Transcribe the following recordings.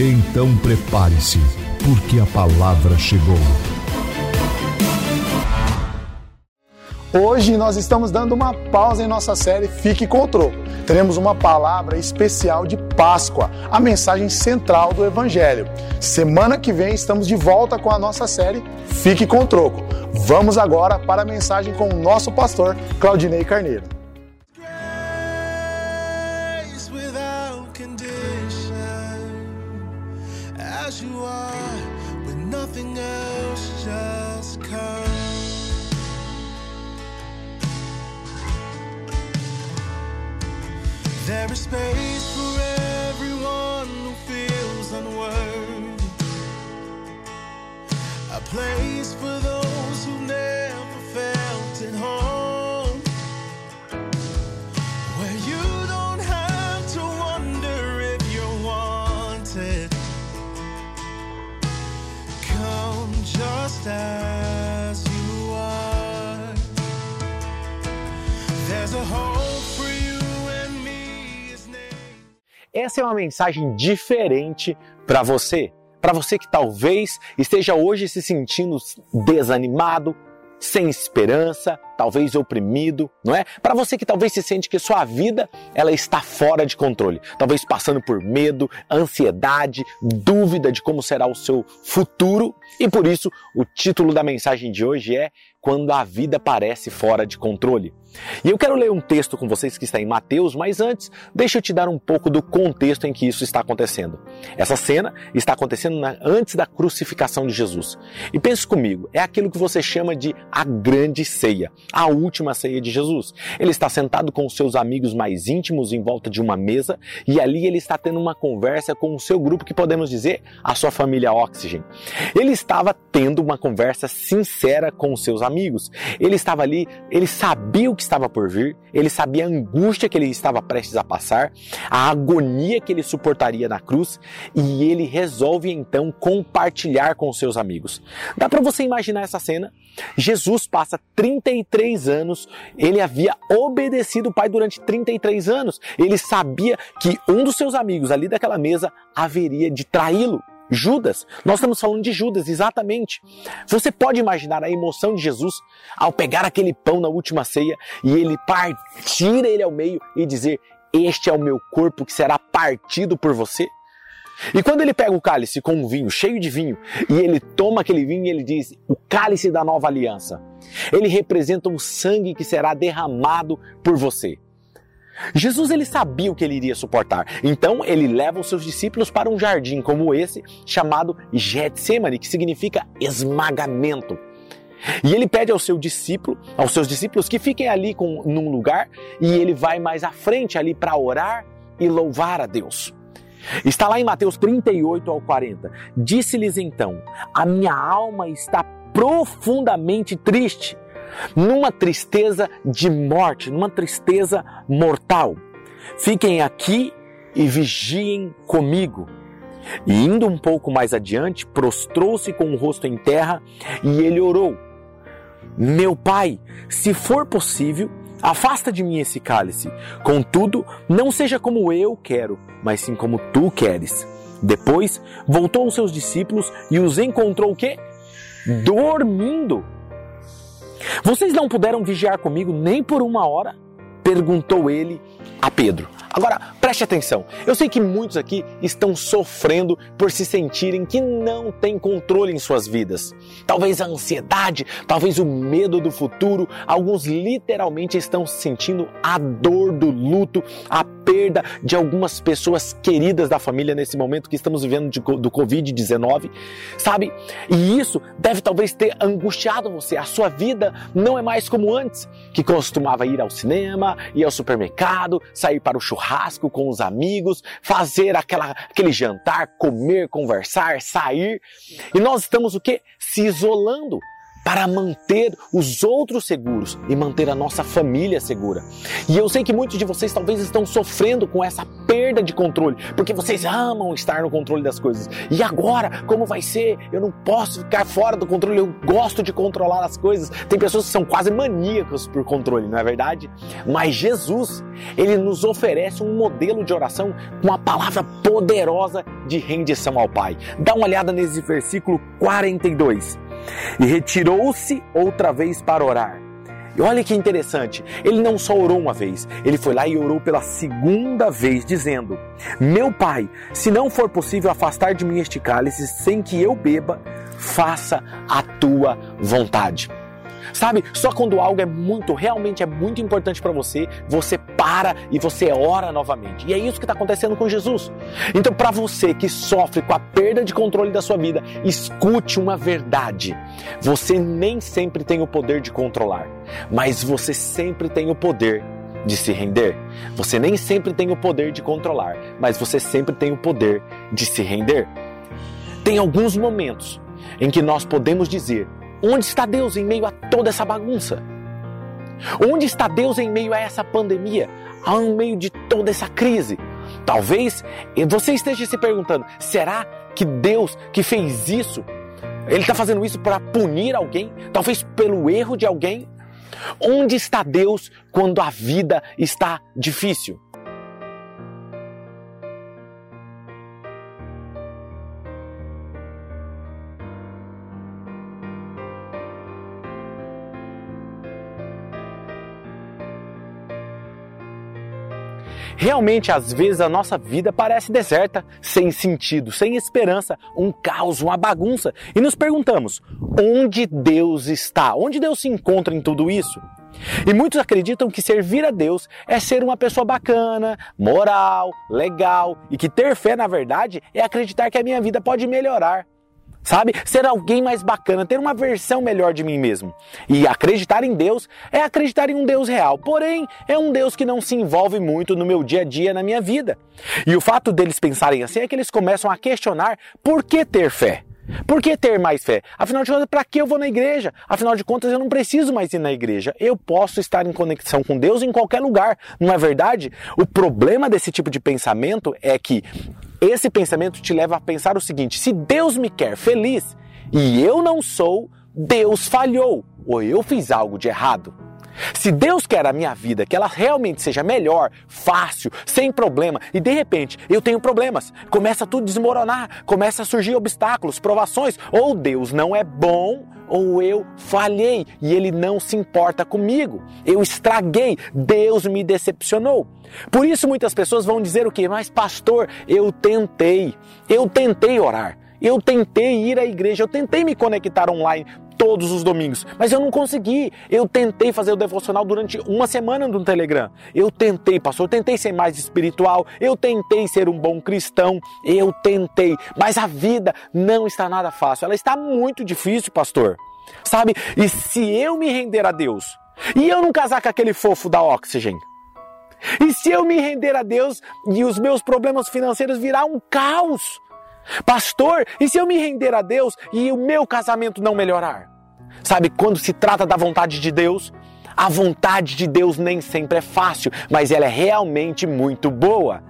Então prepare-se, porque a palavra chegou. Hoje nós estamos dando uma pausa em nossa série Fique com o Troco. Teremos uma palavra especial de Páscoa, a mensagem central do Evangelho. Semana que vem estamos de volta com a nossa série Fique com o Troco. Vamos agora para a mensagem com o nosso pastor Claudinei Carneiro. There is space for everyone who feels unworthy. A place for those who never felt at home. Where you don't have to wonder if you're wanted. Come just as Essa é uma mensagem diferente para você. Para você que talvez esteja hoje se sentindo desanimado, sem esperança, talvez oprimido, não é? Para você que talvez se sente que sua vida ela está fora de controle, talvez passando por medo, ansiedade, dúvida de como será o seu futuro, e por isso o título da mensagem de hoje é Quando a vida parece fora de controle. E eu quero ler um texto com vocês que está em Mateus, mas antes, deixa eu te dar um pouco do contexto em que isso está acontecendo. Essa cena está acontecendo na- antes da crucificação de Jesus. E pense comigo, é aquilo que você chama de a grande ceia, a última ceia de Jesus. Ele está sentado com os seus amigos mais íntimos em volta de uma mesa e ali ele está tendo uma conversa com o seu grupo que podemos dizer a sua família Oxygen. Ele estava tendo uma conversa sincera com os seus amigos. Ele estava ali, ele sabia o que estava por vir, ele sabia a angústia que ele estava prestes a passar, a agonia que ele suportaria na cruz e ele resolve então compartilhar com os seus amigos. Dá para você imaginar essa cena? Jesus passa 33 anos, ele havia obedecido o Pai durante 33 anos. Ele sabia que um dos seus amigos ali daquela mesa haveria de traí-lo. Judas, nós estamos falando de Judas, exatamente. Você pode imaginar a emoção de Jesus ao pegar aquele pão na última ceia e ele partir ele ao meio e dizer: Este é o meu corpo que será partido por você? E quando ele pega o cálice com um vinho, cheio de vinho, e ele toma aquele vinho e ele diz: O cálice da nova aliança. Ele representa o sangue que será derramado por você. Jesus ele sabia o que ele iria suportar. Então ele leva os seus discípulos para um jardim como esse, chamado Getsemane, que significa esmagamento. E ele pede ao seu discípulo, aos seus discípulos que fiquem ali com, num lugar e ele vai mais à frente ali para orar e louvar a Deus. Está lá em Mateus 38 ao 40. Disse-lhes então: A minha alma está profundamente triste, numa tristeza de morte, numa tristeza mortal. Fiquem aqui e vigiem comigo. E indo um pouco mais adiante, prostrou-se com o rosto em terra e ele orou: Meu pai, se for possível, afasta de mim esse cálice. Contudo, não seja como eu quero, mas sim como tu queres. Depois, voltou aos seus discípulos e os encontrou o quê? Dormindo. Vocês não puderam vigiar comigo nem por uma hora? Perguntou ele a Pedro. Agora, preste atenção. Eu sei que muitos aqui estão sofrendo por se sentirem que não têm controle em suas vidas. Talvez a ansiedade, talvez o medo do futuro. Alguns literalmente estão sentindo a dor do luto, a perda de algumas pessoas queridas da família nesse momento que estamos vivendo de, do Covid-19, sabe? E isso deve talvez ter angustiado você. A sua vida não é mais como antes, que costumava ir ao cinema, ir ao supermercado, sair para o churrasco com os amigos, fazer aquela, aquele jantar, comer, conversar, sair. E nós estamos o quê? Se isolando para manter os outros seguros e manter a nossa família segura. E eu sei que muitos de vocês talvez estão sofrendo com essa perda de controle, porque vocês amam estar no controle das coisas. E agora, como vai ser? Eu não posso ficar fora do controle, eu gosto de controlar as coisas. Tem pessoas que são quase maníacos por controle, não é verdade? Mas Jesus, ele nos oferece um modelo de oração com a palavra poderosa de rendição ao Pai. Dá uma olhada nesse versículo 42 e retirou-se outra vez para orar. E olha que interessante, ele não só orou uma vez, ele foi lá e orou pela segunda vez, dizendo: Meu pai, se não for possível afastar de mim este cálice sem que eu beba, faça a tua vontade. Sabe? Só quando algo é muito, realmente é muito importante para você, você para e você ora novamente. E é isso que está acontecendo com Jesus. Então, para você que sofre com a perda de controle da sua vida, escute uma verdade. Você nem sempre tem o poder de controlar, mas você sempre tem o poder de se render. Você nem sempre tem o poder de controlar, mas você sempre tem o poder de se render. Tem alguns momentos em que nós podemos dizer Onde está Deus em meio a toda essa bagunça? Onde está Deus em meio a essa pandemia? Em meio de toda essa crise? Talvez você esteja se perguntando: será que Deus que fez isso, ele está fazendo isso para punir alguém? Talvez pelo erro de alguém? Onde está Deus quando a vida está difícil? Realmente, às vezes, a nossa vida parece deserta, sem sentido, sem esperança, um caos, uma bagunça. E nos perguntamos: onde Deus está? Onde Deus se encontra em tudo isso? E muitos acreditam que servir a Deus é ser uma pessoa bacana, moral, legal e que ter fé, na verdade, é acreditar que a minha vida pode melhorar sabe? Ser alguém mais bacana, ter uma versão melhor de mim mesmo. E acreditar em Deus é acreditar em um Deus real, porém é um Deus que não se envolve muito no meu dia a dia, na minha vida. E o fato deles pensarem assim é que eles começam a questionar por que ter fé. Por que ter mais fé? Afinal de contas, para que eu vou na igreja? Afinal de contas, eu não preciso mais ir na igreja. Eu posso estar em conexão com Deus em qualquer lugar, não é verdade? O problema desse tipo de pensamento é que esse pensamento te leva a pensar o seguinte: se Deus me quer feliz e eu não sou, Deus falhou ou eu fiz algo de errado. Se Deus quer a minha vida, que ela realmente seja melhor, fácil, sem problema, e de repente eu tenho problemas, começa tudo a desmoronar, começa a surgir obstáculos, provações, ou Deus não é bom, ou eu falhei e ele não se importa comigo. Eu estraguei, Deus me decepcionou. Por isso muitas pessoas vão dizer o quê? Mas pastor, eu tentei. Eu tentei orar. Eu tentei ir à igreja, eu tentei me conectar online todos os domingos, mas eu não consegui. Eu tentei fazer o devocional durante uma semana no Telegram. Eu tentei, pastor, eu tentei ser mais espiritual, eu tentei ser um bom cristão, eu tentei, mas a vida não está nada fácil. Ela está muito difícil, pastor. Sabe? E se eu me render a Deus, e eu não casar com aquele fofo da Oxygen, e se eu me render a Deus e os meus problemas financeiros virar um caos? Pastor, e se eu me render a Deus e o meu casamento não melhorar? Sabe, quando se trata da vontade de Deus, a vontade de Deus nem sempre é fácil, mas ela é realmente muito boa.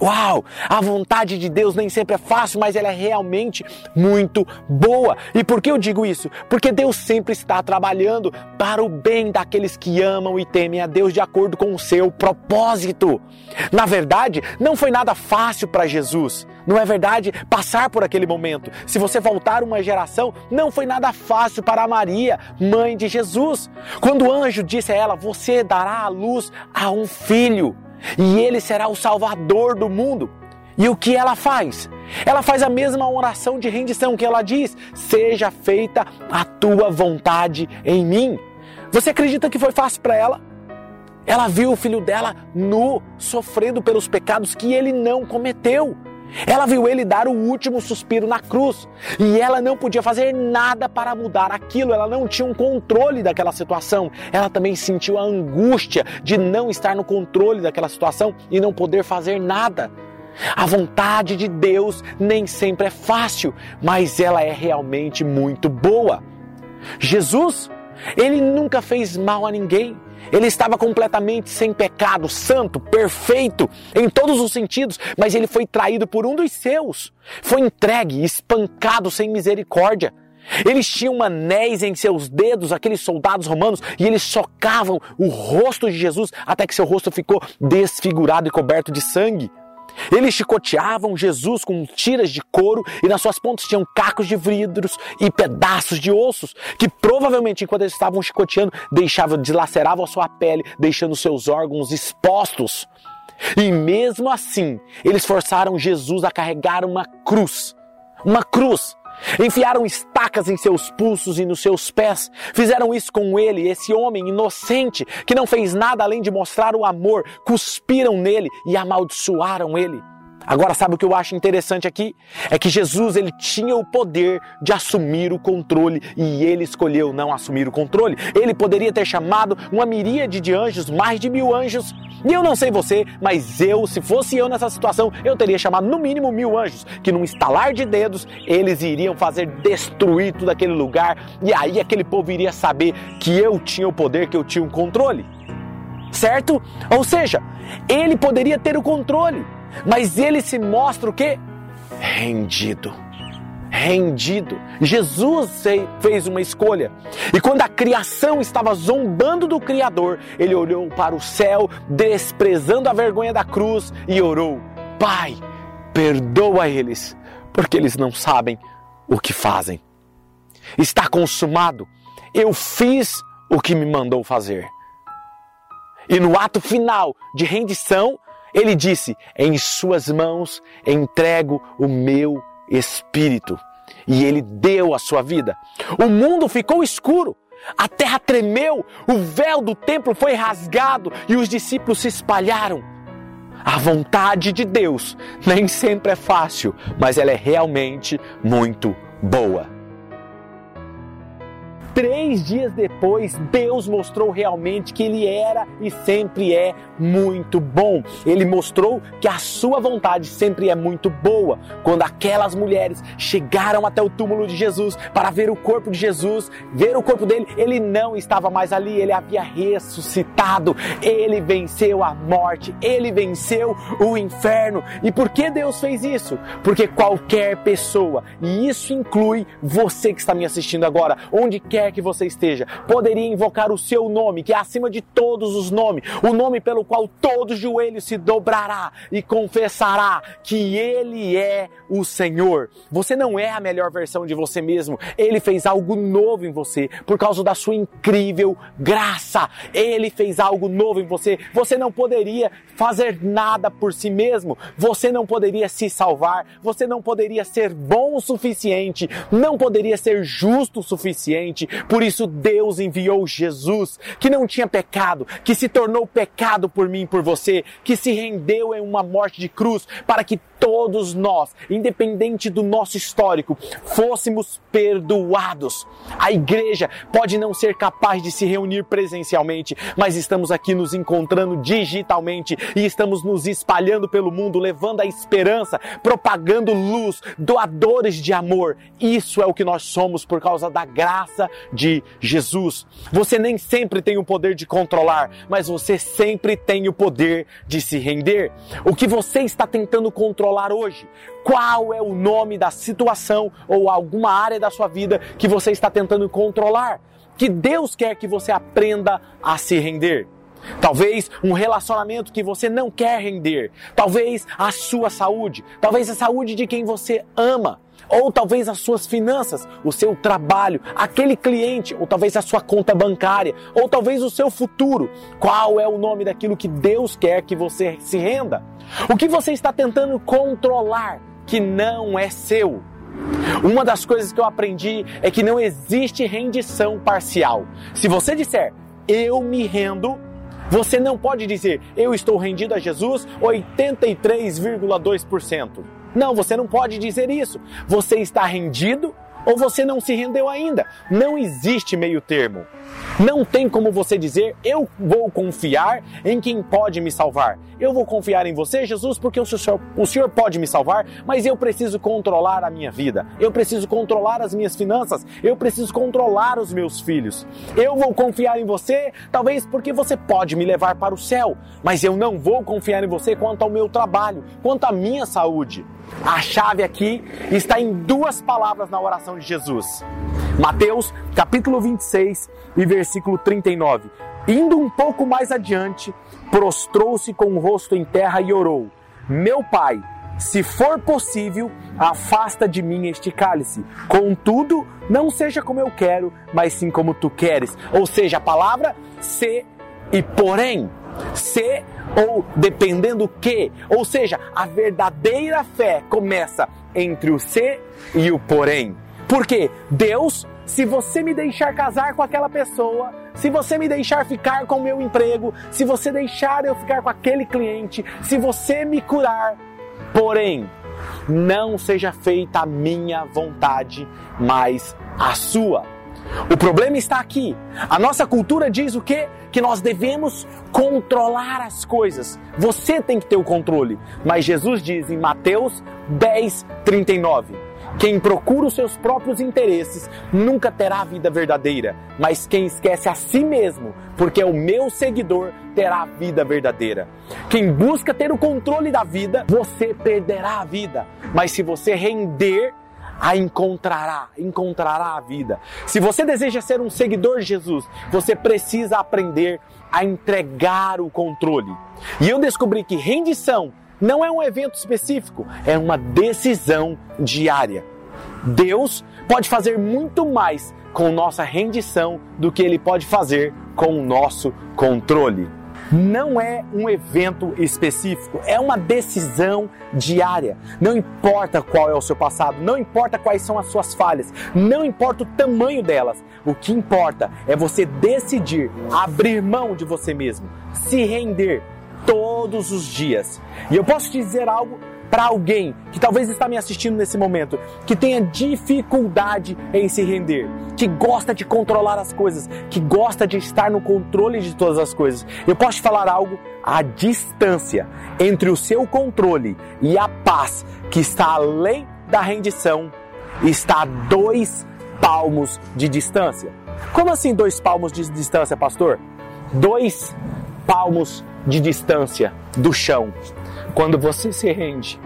Uau! A vontade de Deus nem sempre é fácil, mas ela é realmente muito boa. E por que eu digo isso? Porque Deus sempre está trabalhando para o bem daqueles que amam e temem a Deus de acordo com o seu propósito. Na verdade, não foi nada fácil para Jesus. Não é verdade? Passar por aquele momento. Se você voltar uma geração, não foi nada fácil para Maria, mãe de Jesus. Quando o anjo disse a ela: Você dará a luz a um filho e ele será o salvador do mundo. E o que ela faz? Ela faz a mesma oração de rendição que ela diz: Seja feita a tua vontade em mim. Você acredita que foi fácil para ela? Ela viu o filho dela nu, sofrendo pelos pecados que ele não cometeu. Ela viu ele dar o último suspiro na cruz e ela não podia fazer nada para mudar aquilo, ela não tinha um controle daquela situação. Ela também sentiu a angústia de não estar no controle daquela situação e não poder fazer nada. A vontade de Deus nem sempre é fácil, mas ela é realmente muito boa. Jesus, ele nunca fez mal a ninguém. Ele estava completamente sem pecado, santo, perfeito em todos os sentidos, mas ele foi traído por um dos seus. Foi entregue, espancado sem misericórdia. Eles tinham anéis em seus dedos, aqueles soldados romanos, e eles socavam o rosto de Jesus até que seu rosto ficou desfigurado e coberto de sangue. Eles chicoteavam Jesus com tiras de couro e nas suas pontas tinham cacos de vidros e pedaços de ossos, que provavelmente, enquanto eles estavam chicoteando, deixavam, dilaceravam a sua pele, deixando seus órgãos expostos. E mesmo assim, eles forçaram Jesus a carregar uma cruz. Uma cruz Enfiaram estacas em seus pulsos e nos seus pés. Fizeram isso com ele, esse homem inocente que não fez nada além de mostrar o amor. Cuspiram nele e amaldiçoaram ele. Agora, sabe o que eu acho interessante aqui? É que Jesus ele tinha o poder de assumir o controle e ele escolheu não assumir o controle. Ele poderia ter chamado uma miríade de anjos, mais de mil anjos. E eu não sei você, mas eu, se fosse eu nessa situação, eu teria chamado no mínimo mil anjos, que num estalar de dedos eles iriam fazer destruir todo aquele lugar e aí aquele povo iria saber que eu tinha o poder, que eu tinha o controle. Certo? Ou seja, ele poderia ter o controle mas ele se mostra o que? Rendido. Rendido. Jesus fez uma escolha. E quando a criação estava zombando do Criador, ele olhou para o céu, desprezando a vergonha da cruz, e orou: Pai, perdoa eles, porque eles não sabem o que fazem. Está consumado. Eu fiz o que me mandou fazer. E no ato final de rendição, ele disse: Em Suas mãos entrego o meu espírito. E ele deu a sua vida. O mundo ficou escuro. A terra tremeu, o véu do templo foi rasgado e os discípulos se espalharam. A vontade de Deus nem sempre é fácil, mas ela é realmente muito boa. Três dias depois, Deus mostrou realmente que Ele era e sempre é muito bom. Ele mostrou que a sua vontade sempre é muito boa. Quando aquelas mulheres chegaram até o túmulo de Jesus para ver o corpo de Jesus, ver o corpo dele, ele não estava mais ali, ele havia ressuscitado. Ele venceu a morte, ele venceu o inferno. E por que Deus fez isso? Porque qualquer pessoa, e isso inclui você que está me assistindo agora, onde quer quer que você esteja, poderia invocar o seu nome, que é acima de todos os nomes, o nome pelo qual todo joelho se dobrará e confessará que Ele é o Senhor. Você não é a melhor versão de você mesmo, Ele fez algo novo em você por causa da sua incrível graça. Ele fez algo novo em você. Você não poderia fazer nada por si mesmo, você não poderia se salvar, você não poderia ser bom o suficiente, não poderia ser justo o suficiente, por isso Deus enviou Jesus, que não tinha pecado, que se tornou pecado por mim e por você, que se rendeu em uma morte de cruz para que todos nós, independente do nosso histórico, fôssemos perdoados. A igreja pode não ser capaz de se reunir presencialmente, mas estamos aqui nos encontrando digitalmente e estamos nos espalhando pelo mundo, levando a esperança, propagando luz, doadores de amor. Isso é o que nós somos por causa da graça de Jesus. Você nem sempre tem o poder de controlar, mas você sempre tem o poder de se render. O que você está tentando controlar controlar hoje? Qual é o nome da situação ou alguma área da sua vida que você está tentando controlar? Que Deus quer que você aprenda a se render. Talvez um relacionamento que você não quer render. Talvez a sua saúde. Talvez a saúde de quem você ama ou talvez as suas finanças, o seu trabalho, aquele cliente, ou talvez a sua conta bancária, ou talvez o seu futuro. Qual é o nome daquilo que Deus quer que você se renda? O que você está tentando controlar que não é seu? Uma das coisas que eu aprendi é que não existe rendição parcial. Se você disser eu me rendo, você não pode dizer eu estou rendido a Jesus 83,2%. Não, você não pode dizer isso. Você está rendido ou você não se rendeu ainda. Não existe meio termo. Não tem como você dizer, eu vou confiar em quem pode me salvar. Eu vou confiar em você, Jesus, porque o Senhor, o Senhor pode me salvar, mas eu preciso controlar a minha vida. Eu preciso controlar as minhas finanças. Eu preciso controlar os meus filhos. Eu vou confiar em você, talvez porque você pode me levar para o céu, mas eu não vou confiar em você quanto ao meu trabalho, quanto à minha saúde. A chave aqui está em duas palavras na oração de Jesus. Mateus, capítulo 26 e versículo 39. Indo um pouco mais adiante, prostrou-se com o rosto em terra e orou: Meu pai, se for possível, afasta de mim este cálice. Contudo, não seja como eu quero, mas sim como tu queres. Ou seja, a palavra se e porém. Se ou dependendo que, ou seja, a verdadeira fé começa entre o se e o porém. Porque Deus, se você me deixar casar com aquela pessoa, se você me deixar ficar com o meu emprego, se você deixar eu ficar com aquele cliente, se você me curar, porém, não seja feita a minha vontade, mas a sua. O problema está aqui. A nossa cultura diz o quê? Que nós devemos controlar as coisas. Você tem que ter o controle. Mas Jesus diz em Mateus 10, 39: Quem procura os seus próprios interesses nunca terá a vida verdadeira, mas quem esquece a si mesmo, porque é o meu seguidor, terá a vida verdadeira. Quem busca ter o controle da vida, você perderá a vida. Mas se você render, a encontrará, encontrará a vida. Se você deseja ser um seguidor de Jesus, você precisa aprender a entregar o controle. E eu descobri que rendição não é um evento específico, é uma decisão diária. Deus pode fazer muito mais com nossa rendição do que ele pode fazer com o nosso controle não é um evento específico, é uma decisão diária. Não importa qual é o seu passado, não importa quais são as suas falhas, não importa o tamanho delas. O que importa é você decidir abrir mão de você mesmo, se render todos os dias. E eu posso dizer algo para alguém que talvez está me assistindo nesse momento, que tenha dificuldade em se render, que gosta de controlar as coisas, que gosta de estar no controle de todas as coisas. Eu posso te falar algo? A distância entre o seu controle e a paz que está além da rendição está a dois palmos de distância. Como assim dois palmos de distância, pastor? Dois palmos de distância do chão. Quando você se rende,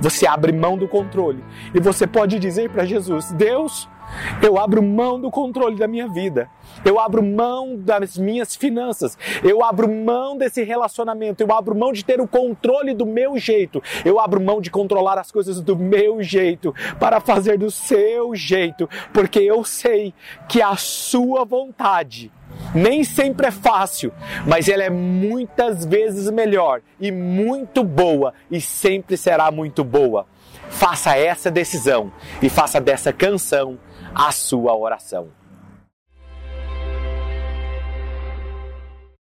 você abre mão do controle e você pode dizer para Jesus: Deus, eu abro mão do controle da minha vida. Eu abro mão das minhas finanças. Eu abro mão desse relacionamento. Eu abro mão de ter o controle do meu jeito. Eu abro mão de controlar as coisas do meu jeito para fazer do seu jeito, porque eu sei que a sua vontade nem sempre é fácil, mas ela é muitas vezes melhor e muito boa e sempre será muito boa. Faça essa decisão e faça dessa canção a sua oração.